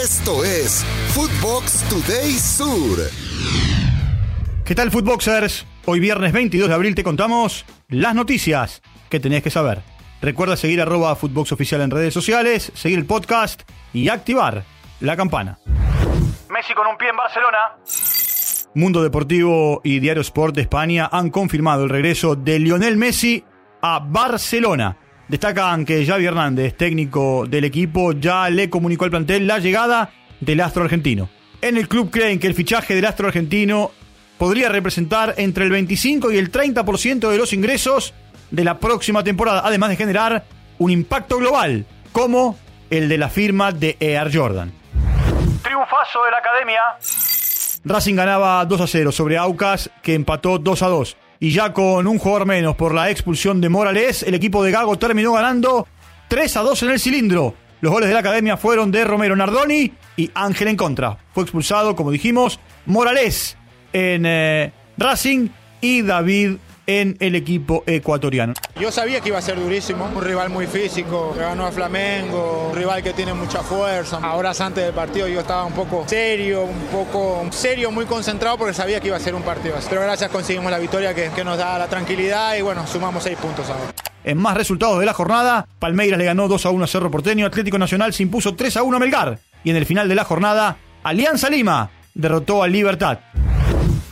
Esto es Footbox Today Sur. ¿Qué tal, Footboxers? Hoy viernes 22 de abril te contamos las noticias que tenés que saber. Recuerda seguir arroba Footbox Oficial en redes sociales, seguir el podcast y activar la campana. Messi con un pie en Barcelona. Mundo Deportivo y Diario Sport de España han confirmado el regreso de Lionel Messi a Barcelona. Destacan que Javi Hernández, técnico del equipo, ya le comunicó al plantel la llegada del astro argentino. En el club creen que el fichaje del astro argentino podría representar entre el 25 y el 30% de los ingresos de la próxima temporada, además de generar un impacto global, como el de la firma de Air Jordan. Triunfazo de la academia. Racing ganaba 2 a 0 sobre Aucas, que empató 2 a 2 y ya con un jugador menos por la expulsión de Morales, el equipo de Gago terminó ganando 3 a 2 en el cilindro. Los goles de la academia fueron de Romero Nardoni y Ángel en contra. Fue expulsado, como dijimos, Morales en eh, Racing y David en el equipo ecuatoriano. Yo sabía que iba a ser durísimo, un rival muy físico, que ganó a Flamengo, un rival que tiene mucha fuerza. Ahora antes del partido yo estaba un poco serio, un poco serio, muy concentrado porque sabía que iba a ser un partido así. Pero gracias conseguimos la victoria que, que nos da la tranquilidad y bueno, sumamos seis puntos ahora. En más resultados de la jornada, Palmeiras le ganó 2 a 1 a Cerro Porteño, Atlético Nacional se impuso 3 a 1 a Melgar y en el final de la jornada, Alianza Lima derrotó al Libertad.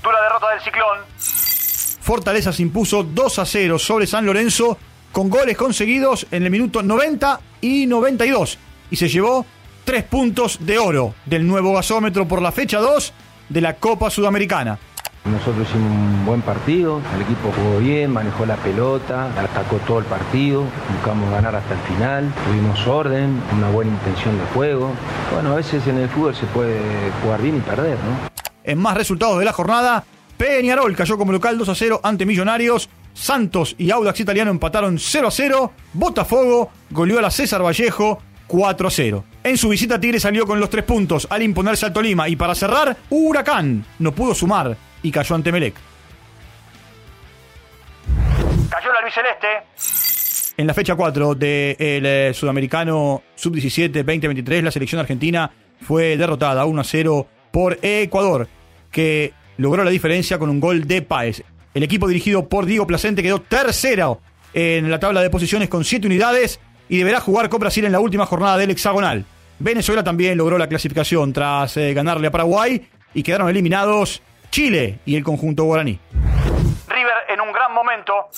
Dura derrota del Ciclón. Fortaleza se impuso 2 a 0 sobre San Lorenzo con goles conseguidos en el minuto 90 y 92 y se llevó 3 puntos de oro del nuevo gasómetro por la fecha 2 de la Copa Sudamericana. Nosotros hicimos un buen partido, el equipo jugó bien, manejó la pelota, atacó todo el partido, buscamos ganar hasta el final, tuvimos orden, una buena intención de juego. Bueno, a veces en el fútbol se puede jugar bien y perder, ¿no? En más resultados de la jornada, Peñarol cayó como local 2 a 0 ante Millonarios. Santos y Audax Italiano empataron 0 a 0. Botafogo goleó a la César Vallejo 4 a 0. En su visita Tigre salió con los tres puntos al imponerse al Tolima y para cerrar, Huracán no pudo sumar y cayó ante Melec. Cayó la Luis Celeste. En la fecha 4 del eh, Sudamericano Sub-17 2023, la selección argentina fue derrotada 1 a 0 por Ecuador, que logró la diferencia con un gol de Páez. El equipo dirigido por Diego Placente quedó tercero en la tabla de posiciones con 7 unidades y deberá jugar con Brasil en la última jornada del hexagonal. Venezuela también logró la clasificación tras eh, ganarle a Paraguay y quedaron eliminados Chile y el conjunto guaraní. River en un gran momento.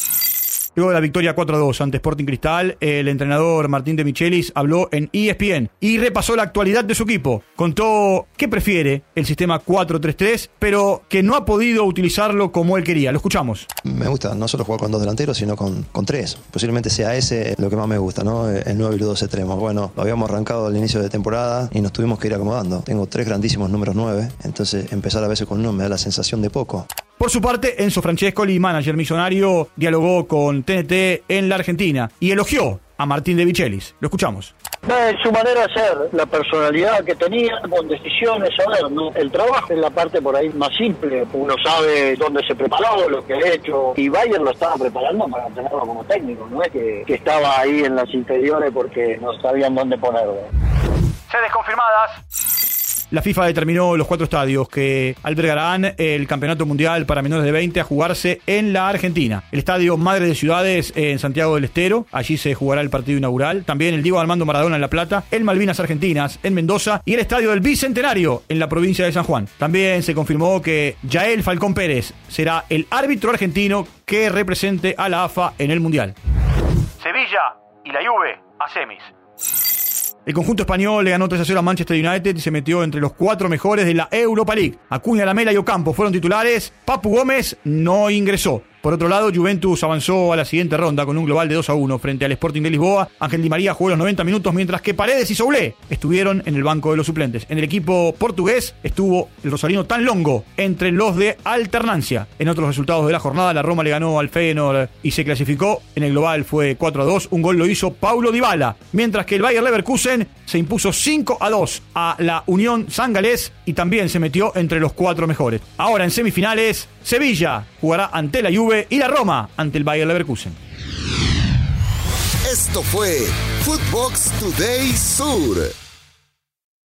Luego de la victoria 4-2 ante Sporting Cristal, el entrenador Martín de Michelis habló en ESPN y repasó la actualidad de su equipo. Contó que prefiere el sistema 4-3-3, pero que no ha podido utilizarlo como él quería. Lo escuchamos. Me gusta no solo jugar con dos delanteros, sino con, con tres. Posiblemente sea ese lo que más me gusta, ¿no? El 9 y los dos extremos. Bueno, lo habíamos arrancado al inicio de temporada y nos tuvimos que ir acomodando. Tengo tres grandísimos números 9, entonces empezar a veces con uno me da la sensación de poco. Por su parte, Enzo Francescoli, manager millonario, dialogó con TNT en la Argentina y elogió a Martín de Vichelis. Lo escuchamos. su manera de ser, la personalidad que tenía, con decisiones, a ver, ¿no? el trabajo es la parte por ahí más simple, uno sabe dónde se preparó, lo que ha hecho, y Bayern lo estaba preparando para tenerlo como técnico, no es que, que estaba ahí en las inferiores porque no sabían dónde ponerlo. Sedes confirmadas. La FIFA determinó los cuatro estadios que albergarán el Campeonato Mundial para menores de 20 a jugarse en la Argentina. El Estadio Madre de Ciudades en Santiago del Estero, allí se jugará el partido inaugural. También el Diego Armando Maradona en La Plata, el Malvinas Argentinas en Mendoza y el Estadio del Bicentenario en la provincia de San Juan. También se confirmó que Yael Falcón Pérez será el árbitro argentino que represente a la AFA en el Mundial. Sevilla y la Juve a semis. El conjunto español le ganó 3 a 0 a Manchester United y se metió entre los cuatro mejores de la Europa League. Acuña, Lamela y Ocampo fueron titulares. Papu Gómez no ingresó. Por otro lado, Juventus avanzó a la siguiente ronda con un global de 2 a 1 frente al Sporting de Lisboa. Ángel Di María jugó los 90 minutos, mientras que Paredes y Soulé estuvieron en el banco de los suplentes. En el equipo portugués estuvo el rosarino tan longo entre los de alternancia. En otros resultados de la jornada, la Roma le ganó al Feyenoord y se clasificó. En el global fue 4 a 2. Un gol lo hizo Paulo Dybala, mientras que el Bayer Leverkusen se impuso 5 a 2 a la Unión San Galés y también se metió entre los cuatro mejores. Ahora en semifinales, Sevilla jugará ante la Juve y la Roma ante el Bayer Leverkusen. Esto fue Footbox Today Sur.